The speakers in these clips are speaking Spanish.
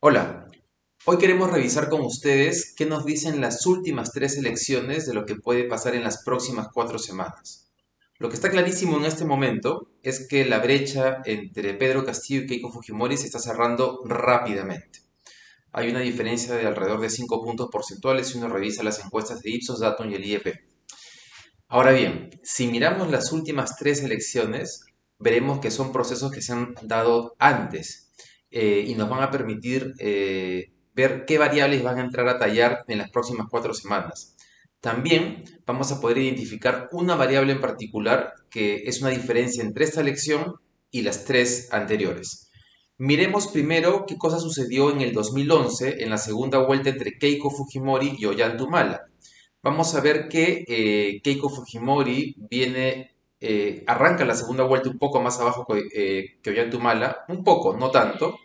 Hola, hoy queremos revisar con ustedes qué nos dicen las últimas tres elecciones de lo que puede pasar en las próximas cuatro semanas. Lo que está clarísimo en este momento es que la brecha entre Pedro Castillo y Keiko Fujimori se está cerrando rápidamente. Hay una diferencia de alrededor de 5 puntos porcentuales si uno revisa las encuestas de Ipsos, Datum y el IEP. Ahora bien, si miramos las últimas tres elecciones, veremos que son procesos que se han dado antes eh, y nos van a permitir eh, ver qué variables van a entrar a tallar en las próximas cuatro semanas. También vamos a poder identificar una variable en particular que es una diferencia entre esta elección y las tres anteriores. Miremos primero qué cosa sucedió en el 2011 en la segunda vuelta entre Keiko Fujimori y Ollantumala. Vamos a ver que eh, Keiko Fujimori viene, eh, arranca la segunda vuelta un poco más abajo que, eh, un poco, no tanto,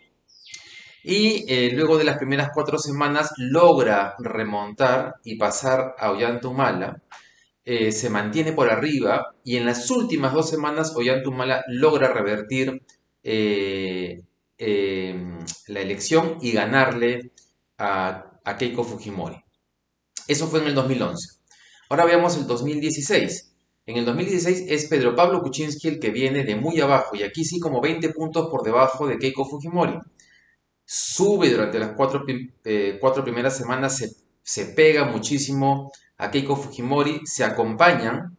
y eh, luego de las primeras cuatro semanas logra remontar y pasar a Ollantumala. Se mantiene por arriba y en las últimas dos semanas Ollantumala logra revertir la elección y ganarle a, Keiko Fujimori. Eso fue en el 2011. Ahora veamos el 2016. En el 2016 es Pedro Pablo Kuczynski el que viene de muy abajo y aquí sí como 20 puntos por debajo de Keiko Fujimori sube durante las cuatro, eh, primeras semanas, se, pega muchísimo a Keiko Fujimori, se acompañan,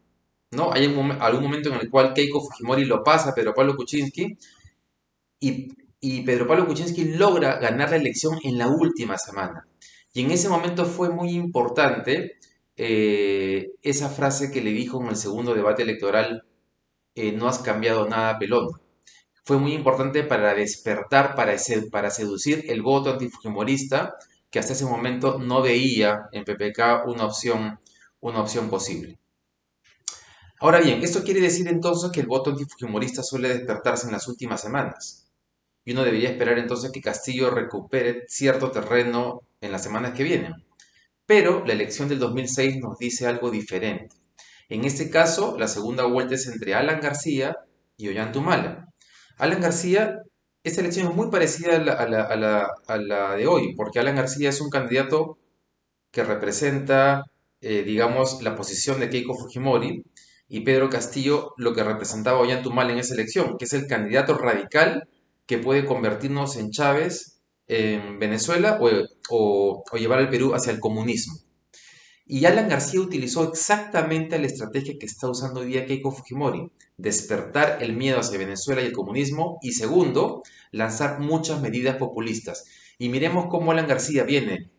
¿no? Hay algún momento en el cual Keiko Fujimori lo pasa a Pedro Pablo Kuczynski y, Pedro Pablo Kuczynski logra ganar la elección en la última semana. Y en ese momento fue muy importante eh, esa frase que le dijo en el segundo debate electoral, eh, no has cambiado nada, pelón fue muy importante para despertar, para, seducir el voto antifujimorista que hasta ese momento no veía en PPK una opción, una opción posible. Ahora bien, esto quiere decir entonces que el voto antifujimorista suele despertarse en las últimas semanas. Y uno debería esperar entonces que Castillo recupere cierto terreno en las semanas que vienen. Pero la elección del 2006 nos dice algo diferente. En este caso, la segunda vuelta es entre Alan García y Ollantumala. Alan García, esta elección es muy parecida a la, de hoy, porque Alan García es un candidato que representa, eh, digamos, la posición de Keiko Fujimori y Pedro Castillo lo que representaba Ollantumal en esa elección, que es el candidato radical que puede convertirnos en Chávez en Venezuela o llevar al Perú hacia el comunismo. Y Alan García utilizó exactamente la estrategia que está usando hoy día Keiko Fujimori, despertar el miedo hacia Venezuela y el comunismo, y segundo, lanzar muchas medidas populistas. Y miremos cómo Alan García viene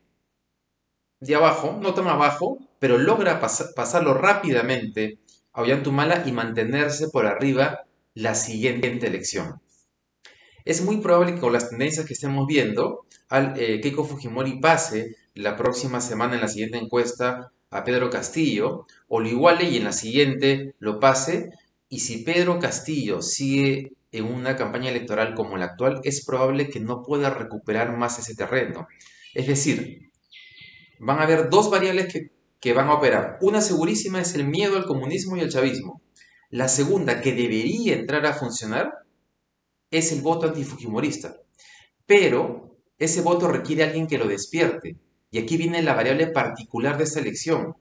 de abajo, no tan abajo, pero logra pasarlo rápidamente a Ollantumala y mantenerse por arriba la siguiente elección. Es muy probable que con las tendencias que estemos viendo, al, eh, Keiko Fujimori pase la próxima semana en la siguiente encuesta a Pedro Castillo, o lo iguale y en la siguiente lo pase, y si Pedro Castillo sigue en una campaña electoral como la actual, es probable que no pueda recuperar más ese terreno. Es decir, van a haber dos variables que, que van a operar. Una segurísima es el miedo al comunismo y al chavismo. La segunda, que debería entrar a funcionar, es el voto antifujimorista. Pero ese voto requiere alguien que lo despierte. Y aquí viene la variable particular de esta elección.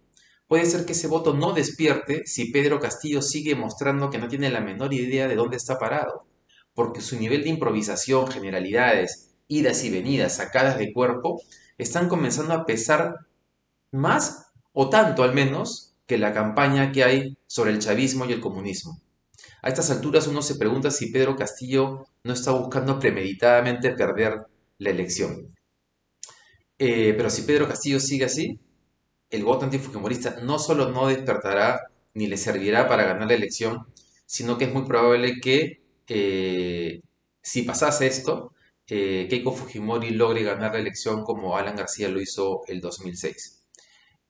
Puede ser que ese voto no despierte si Pedro Castillo sigue mostrando que no tiene la menor idea de dónde está parado, porque su nivel de improvisación, generalidades, idas y venidas sacadas de cuerpo, están comenzando a pesar más o tanto al menos que la campaña que hay sobre el chavismo y el comunismo. A estas alturas uno se pregunta si Pedro Castillo no está buscando premeditadamente perder la elección. Eh, pero si Pedro Castillo sigue así, el voto antifujimorista no solo no despertará ni le servirá para ganar la elección, sino que es muy probable que eh, si pasase esto, eh, Keiko Fujimori logre ganar la elección como Alan García lo hizo el 2006.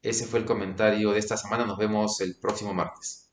Ese fue el comentario de esta semana. Nos vemos el próximo martes.